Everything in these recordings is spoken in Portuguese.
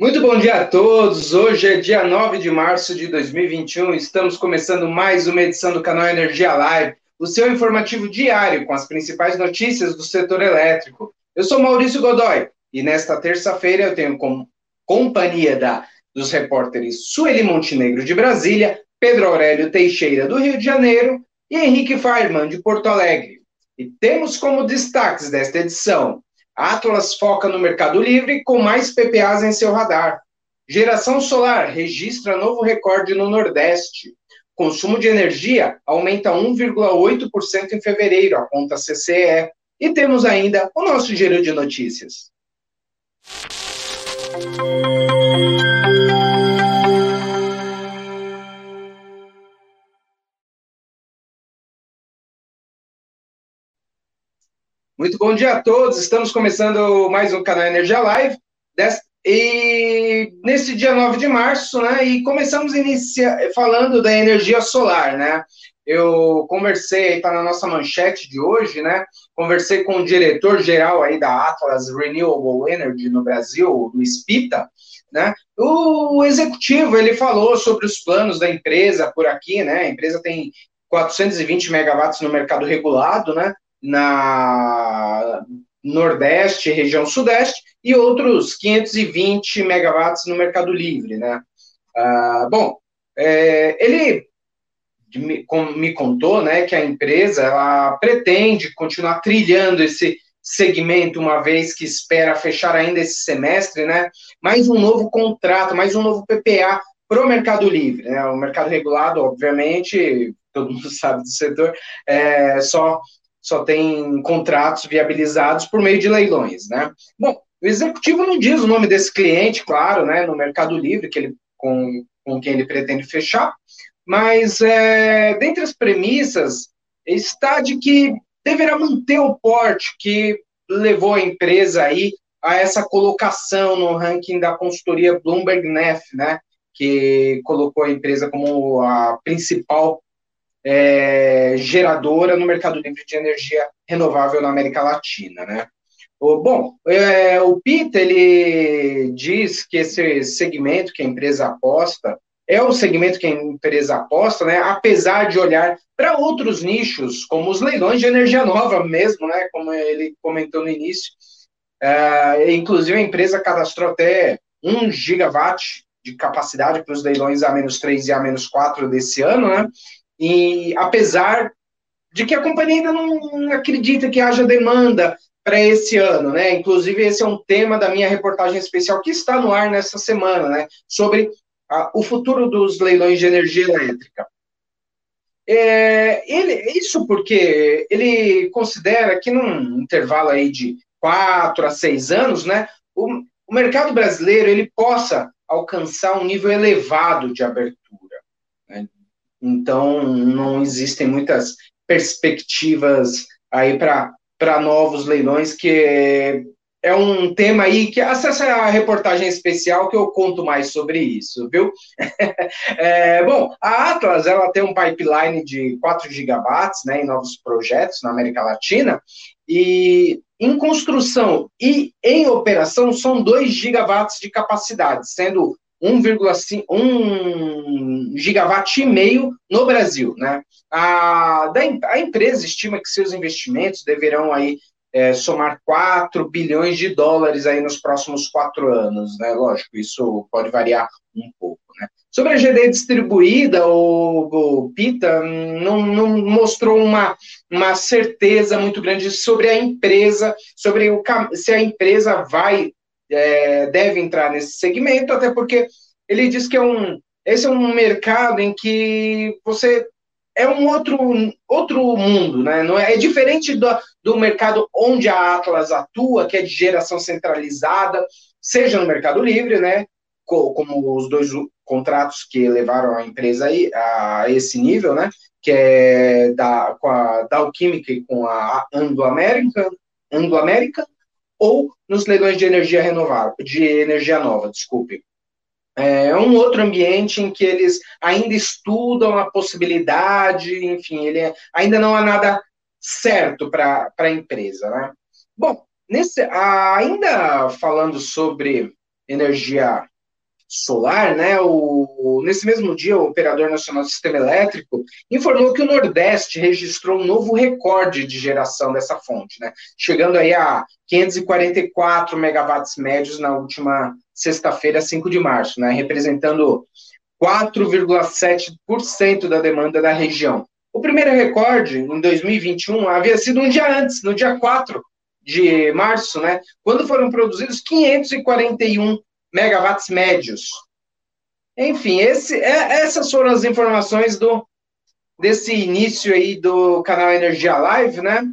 Muito bom dia a todos. Hoje é dia 9 de março de 2021. Estamos começando mais uma edição do canal Energia Live, o seu informativo diário com as principais notícias do setor elétrico. Eu sou Maurício Godoy e nesta terça-feira eu tenho com companhia da, dos repórteres Sueli Montenegro de Brasília, Pedro Aurélio Teixeira do Rio de Janeiro e Henrique Feierman de Porto Alegre. E temos como destaques desta edição Atlas foca no Mercado Livre com mais PPAs em seu radar. Geração solar registra novo recorde no Nordeste. Consumo de energia aumenta 1,8% em fevereiro, aponta CCE. E temos ainda o nosso giro de notícias. Muito bom dia a todos. Estamos começando mais um canal Energia Live. E nesse dia 9 de março, né? E começamos inicia, falando da energia solar, né? Eu conversei, está na nossa manchete de hoje, né? Conversei com o diretor-geral aí da Atlas Renewable Energy no Brasil, o Spita, né? O executivo, ele falou sobre os planos da empresa por aqui, né? A empresa tem 420 megawatts no mercado regulado, né? Na Nordeste, região Sudeste, e outros 520 megawatts no Mercado Livre, né? Ah, bom, é, ele me, me, contou, né, que a empresa ela pretende continuar trilhando esse segmento uma vez que espera fechar ainda esse semestre, né? Mais um novo contrato, mais um novo PPA para o Mercado Livre, né? O mercado regulado, obviamente, todo mundo sabe do setor, é, só só tem contratos viabilizados por meio de leilões, né? Bom, o executivo não diz o nome desse cliente, claro, né, no Mercado Livre, que ele, com, com quem ele pretende fechar, mas é, dentre as premissas está de que deverá manter o porte que levou a empresa aí a essa colocação no ranking da consultoria Bloomberg Nef, né, que colocou a empresa como a principal é, geradora no mercado livre de energia renovável na América Latina, né? O, bom, é, o Pita, ele diz que esse segmento que a empresa aposta é o segmento que a empresa aposta, né? Apesar de olhar para outros nichos, como os leilões de energia nova mesmo, né? Como ele comentou no início. É, inclusive, a empresa cadastrou até 1 gigawatt de capacidade para os leilões A-3 e A-4 desse ano, né? E apesar de que a companhia ainda não acredita que haja demanda para esse ano, né? Inclusive, esse é um tema da minha reportagem especial que está no ar nessa semana, né? Sobre a, o futuro dos leilões de energia elétrica. É, ele, isso porque ele considera que num intervalo aí de quatro a seis anos, né? O, o mercado brasileiro ele possa alcançar um nível elevado de abertura então, não existem muitas perspectivas aí para novos leilões, que é um tema aí que acessa a reportagem especial que eu conto mais sobre isso, viu? é, bom, a Atlas ela tem um pipeline de 4 gigawatts né, em novos projetos na América Latina, e em construção e em operação são 2 gigawatts de capacidade, sendo 1,5 1 gigawatt e meio no Brasil, né? A, da, a empresa estima que seus investimentos deverão aí é, somar 4 bilhões de dólares aí nos próximos quatro anos, né? Lógico, isso pode variar um pouco, né? Sobre a GD distribuída, o, o Pita não, não mostrou uma, uma certeza muito grande sobre a empresa, sobre o, se a empresa vai é, deve entrar nesse segmento, até porque ele diz que é um, esse é um mercado em que você é um outro, outro mundo, né? Não é, é diferente do, do mercado onde a Atlas atua, que é de geração centralizada, seja no Mercado Livre, né? Como os dois contratos que levaram a empresa aí a esse nível, né? Que é da, com a Dow e com a Anglo American, Anglo American ou nos leilões de energia renovável, de energia nova, desculpe. É um outro ambiente em que eles ainda estudam a possibilidade, enfim, ele é, ainda não há nada certo para a empresa, né? Bom, nesse, ainda falando sobre energia solar, né, o, nesse mesmo dia, o Operador Nacional do Sistema Elétrico informou que o Nordeste registrou um novo recorde de geração dessa fonte, né, chegando aí a 544 megawatts médios na última sexta-feira, 5 de março, né, representando 4,7% da demanda da região. O primeiro recorde, em 2021, havia sido um dia antes, no dia 4 de março, né, quando foram produzidos 541 megawatts médios. Enfim, esse, é, essas foram as informações do desse início aí do canal Energia Live, né?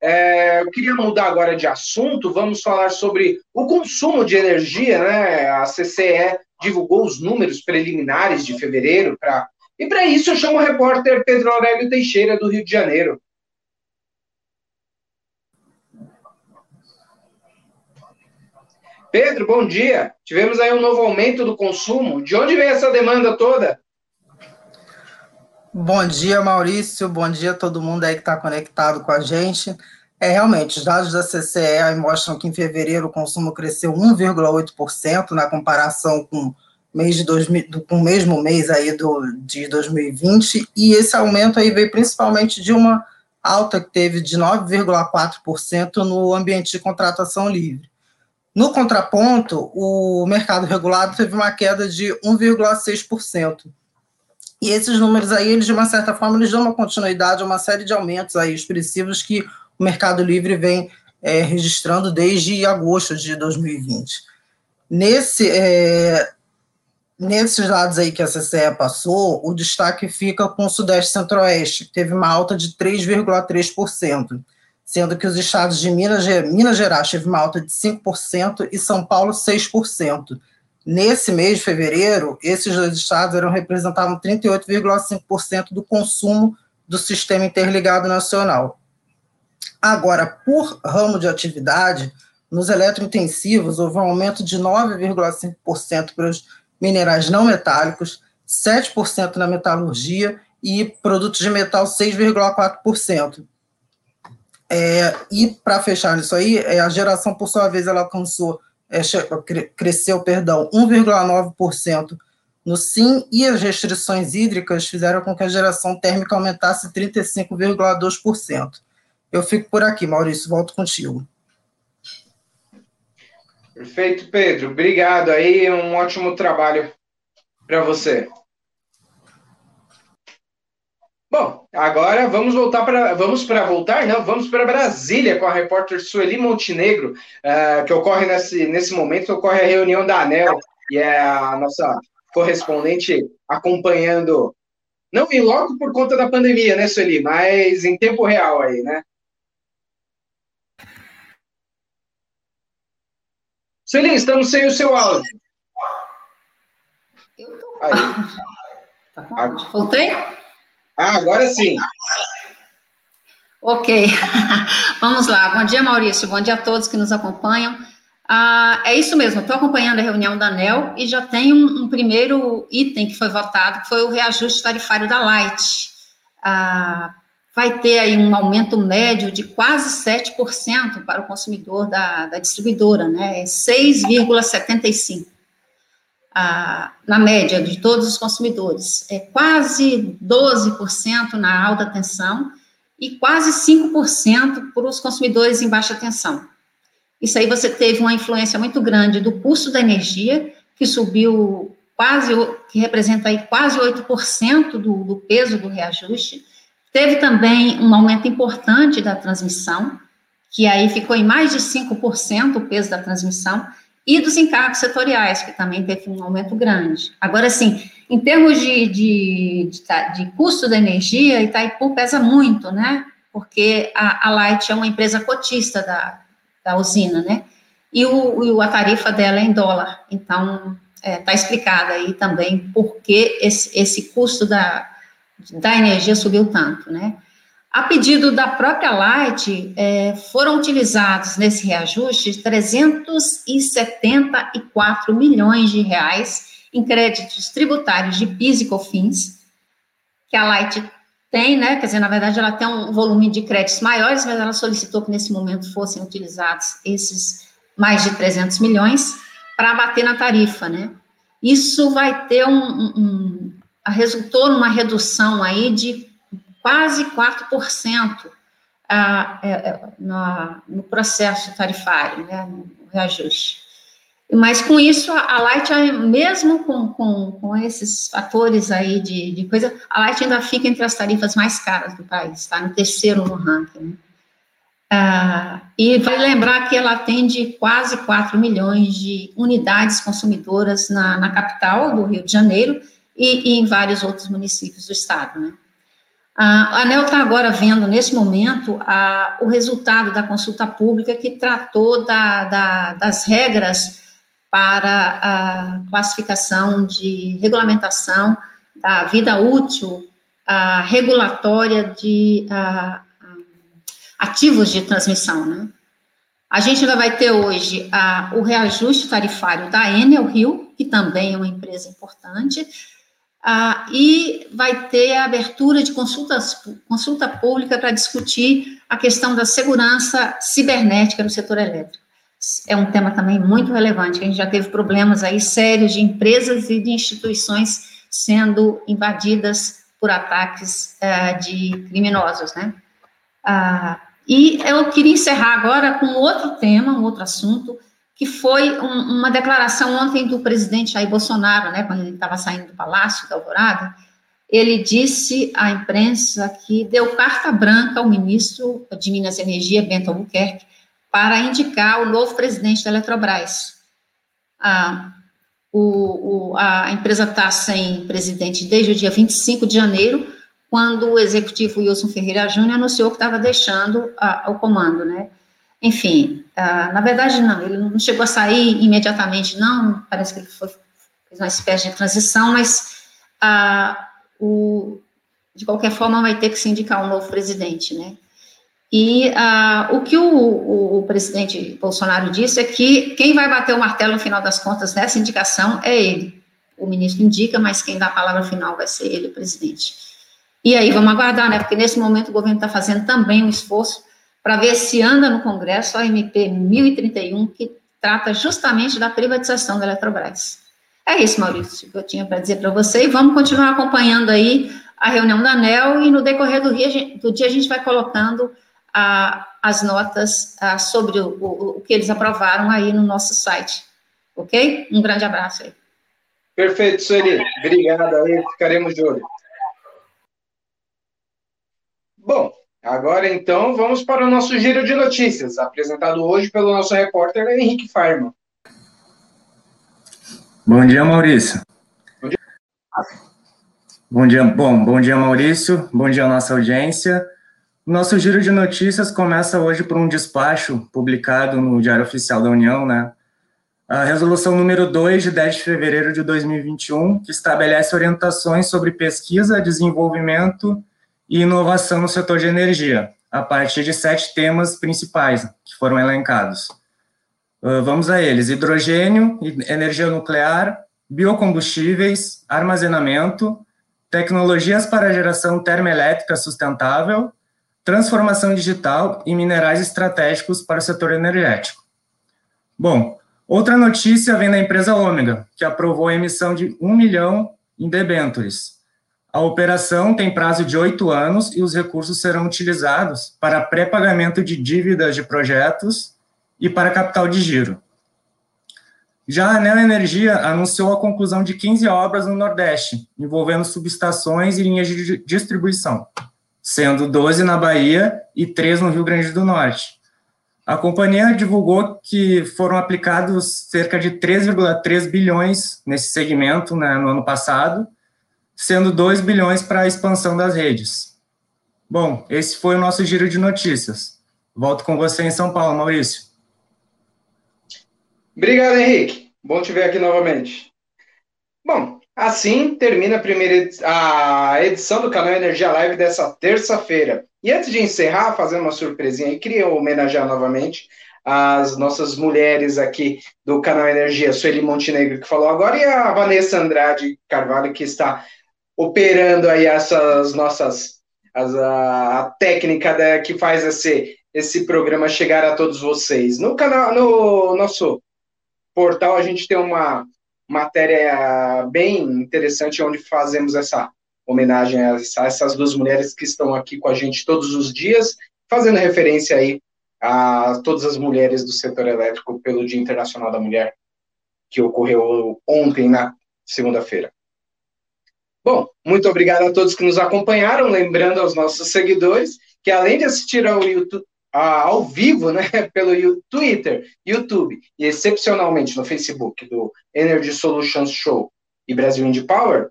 É, eu queria mudar agora de assunto, vamos falar sobre o consumo de energia, né? A CCE divulgou os números preliminares de fevereiro para e para isso eu chamo o repórter Pedro Aurélio Teixeira do Rio de Janeiro. Pedro, bom dia. Tivemos aí um novo aumento do consumo. De onde vem essa demanda toda? Bom dia, Maurício. Bom dia a todo mundo aí que está conectado com a gente. É, realmente, os dados da CCE mostram que em fevereiro o consumo cresceu 1,8% na comparação com mês de 2000, com o mesmo mês aí do, de 2020, e esse aumento aí veio principalmente de uma alta que teve de 9,4% no ambiente de contratação livre. No contraponto, o mercado regulado teve uma queda de 1,6%. E esses números aí, eles, de uma certa forma, eles dão uma continuidade a uma série de aumentos aí expressivos que o Mercado Livre vem é, registrando desde agosto de 2020. Nesse, é, nesses dados aí que a CCE passou, o destaque fica com o Sudeste Centro-Oeste, que teve uma alta de 3,3% sendo que os estados de Minas, Minas Gerais teve uma alta de 5% e São Paulo 6%. Nesse mês de fevereiro, esses dois estados eram, representavam 38,5% do consumo do Sistema Interligado Nacional. Agora, por ramo de atividade, nos eletrointensivos houve um aumento de 9,5% para os minerais não metálicos, 7% na metalurgia e produtos de metal 6,4%. É, e para fechar isso aí, é, a geração, por sua vez, ela alcançou, é, cresceu, perdão, 1,9% no SIM e as restrições hídricas fizeram com que a geração térmica aumentasse 35,2%. Eu fico por aqui, Maurício, volto contigo. Perfeito, Pedro. Obrigado aí, um ótimo trabalho para você. Bom, agora vamos voltar para vamos para voltar, não? Vamos para Brasília com a repórter Sueli Montenegro, uh, que ocorre nesse, nesse momento, ocorre a reunião da ANEL, e é a nossa correspondente acompanhando, não em logo por conta da pandemia, né, Sueli, mas em tempo real aí, né? Sueli, estamos sem o seu áudio. Eu tô... Aí. Tá Voltei? Ah, agora sim. Ok, vamos lá. Bom dia, Maurício. Bom dia a todos que nos acompanham. Ah, é isso mesmo, estou acompanhando a reunião da ANEL e já tem um, um, primeiro item que foi votado, que foi o reajuste tarifário da Light. Ah, vai ter aí um aumento médio de quase 7% para o consumidor da, da distribuidora, né? 6,75% na média de todos os consumidores. É quase 12% na alta tensão e quase 5% para os consumidores em baixa tensão. Isso aí você teve uma influência muito grande do custo da energia, que subiu quase, que representa aí quase 8% do, do peso do reajuste. Teve também um aumento importante da transmissão, que aí ficou em mais de 5% o peso da transmissão, e dos encargos setoriais, que também teve um aumento grande. Agora, sim, em termos de, de, de, de custo da energia, Itaipu pesa muito, né? Porque a, a Light é uma empresa cotista da, da usina, né? E o, a tarifa dela é em dólar. Então, está é, tá explicada aí também por que esse, esse custo da, da energia subiu tanto, né? A pedido da própria Light, é, foram utilizados nesse reajuste 374 milhões de reais em créditos tributários de PIS e COFINS, que a Light tem, né? Quer dizer, na verdade, ela tem um volume de créditos maiores, mas ela solicitou que nesse momento fossem utilizados esses mais de 300 milhões. para bater na tarifa, né? Isso vai ter um, um, um resultou numa redução aí de quase 4% a, é, é, na, no processo tarifário, né, no reajuste. Mas com isso, a Light, mesmo com, com, com esses fatores aí de, de, coisa, a Light ainda fica entre as tarifas mais caras do país, está no terceiro no ranking. Né? Ah, e vai lembrar que ela atende quase 4 milhões de unidades consumidoras na, na capital do Rio de Janeiro e, e, em vários outros municípios do estado. Né? A ANEL está agora vendo, nesse momento, a, o resultado da consulta pública que tratou da, da, das regras para a classificação de regulamentação da vida útil a, regulatória de a, ativos de transmissão. Né? A gente ainda vai ter hoje o reajuste tarifário da Enel Rio, que também é uma empresa importante, ah, e vai ter a abertura de consultas, consulta pública para discutir a questão da segurança cibernética no setor elétrico. É um tema também muito relevante, a gente já teve problemas aí sérios de empresas e de instituições sendo invadidas por ataques ah, de criminosos, né? Ah, e eu queria encerrar agora com outro tema, um outro assunto, que foi um, uma declaração ontem do presidente Jair Bolsonaro, né, quando ele estava saindo do Palácio da Alvorada, ele disse à imprensa que deu carta branca ao ministro de Minas e Energia, Bento Albuquerque, para indicar o novo presidente da Eletrobras. Ah, o, o, a empresa está sem presidente desde o dia 25 de janeiro, quando o executivo Wilson Ferreira Júnior anunciou que estava deixando o comando, né? Enfim, uh, na verdade, não, ele não chegou a sair imediatamente, não, parece que ele foi, fez uma espécie de transição, mas uh, o, de qualquer forma vai ter que se indicar um novo presidente, né? E uh, o que o, o, o, presidente Bolsonaro disse é que quem vai bater o martelo no final das contas nessa indicação é ele. O ministro indica, mas quem dá a palavra final vai ser ele, o presidente. E aí vamos aguardar, né? Porque nesse momento o governo está fazendo também um esforço para ver se anda no Congresso a MP 1031, que trata justamente da privatização da Eletrobras. É isso, Maurício, que eu tinha para dizer para você, e vamos continuar acompanhando aí a reunião da ANEL, e no decorrer do dia, do dia a gente vai colocando ah, as notas ah, sobre o, o, o que eles aprovaram aí no nosso site, ok? Um grande abraço aí. Perfeito, Sueli. Obrigado aí, ficaremos de olho. Bom, Agora, então, vamos para o nosso giro de notícias, apresentado hoje pelo nosso repórter Henrique Farma. Bom dia, Maurício. Bom dia. Bom dia, bom, bom dia, Maurício. Bom dia, nossa audiência. Nosso giro de notícias começa hoje por um despacho publicado no Diário Oficial da União, né? A resolução número 2, de 10 de fevereiro de 2021, que estabelece orientações sobre pesquisa, desenvolvimento e inovação no setor de energia, a partir de sete temas principais que foram elencados. Uh, vamos a eles: hidrogênio, energia nuclear, biocombustíveis, armazenamento, tecnologias para geração termoelétrica sustentável, transformação digital e minerais estratégicos para o setor energético. Bom, outra notícia vem da empresa Ômega, que aprovou a emissão de um milhão em debêntures, a operação tem prazo de oito anos e os recursos serão utilizados para pré-pagamento de dívidas de projetos e para capital de giro. Já a Anel Energia anunciou a conclusão de 15 obras no Nordeste, envolvendo subestações e linhas de distribuição, sendo 12 na Bahia e 3 no Rio Grande do Norte. A companhia divulgou que foram aplicados cerca de 3,3 bilhões nesse segmento né, no ano passado, sendo 2 bilhões para a expansão das redes. Bom, esse foi o nosso giro de notícias. Volto com você em São Paulo, Maurício. Obrigado, Henrique. Bom te ver aqui novamente. Bom, assim termina a primeira a edição do canal Energia Live dessa terça-feira. E antes de encerrar, fazendo uma surpresinha aí, queria homenagear novamente as nossas mulheres aqui do canal Energia, Sueli Montenegro, que falou agora, e a Vanessa Andrade Carvalho, que está operando aí essas nossas as, a, a, técnica da, que faz esse, esse programa chegar a todos vocês. No canal, no nosso portal a gente tem uma matéria bem interessante onde fazemos essa homenagem a essas duas mulheres que estão aqui com a gente todos os dias, fazendo referência aí a todas as mulheres do setor elétrico pelo Dia Internacional da Mulher, que ocorreu ontem, na segunda-feira. Bom, muito obrigado a todos que nos acompanharam, lembrando aos nossos seguidores que além de assistir ao YouTube, ao vivo, né, pelo Twitter, YouTube e excepcionalmente no Facebook do Energy Solutions Show e Brasil Indie Power,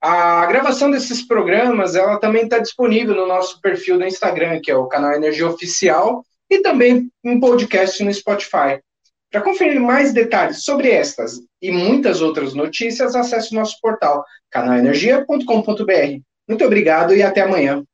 a gravação desses programas, ela também está disponível no nosso perfil do Instagram, que é o canal Energia Oficial, e também em podcast no Spotify. Para conferir mais detalhes sobre estas e muitas outras notícias, acesse o nosso portal canalenergia.com.br. Muito obrigado e até amanhã.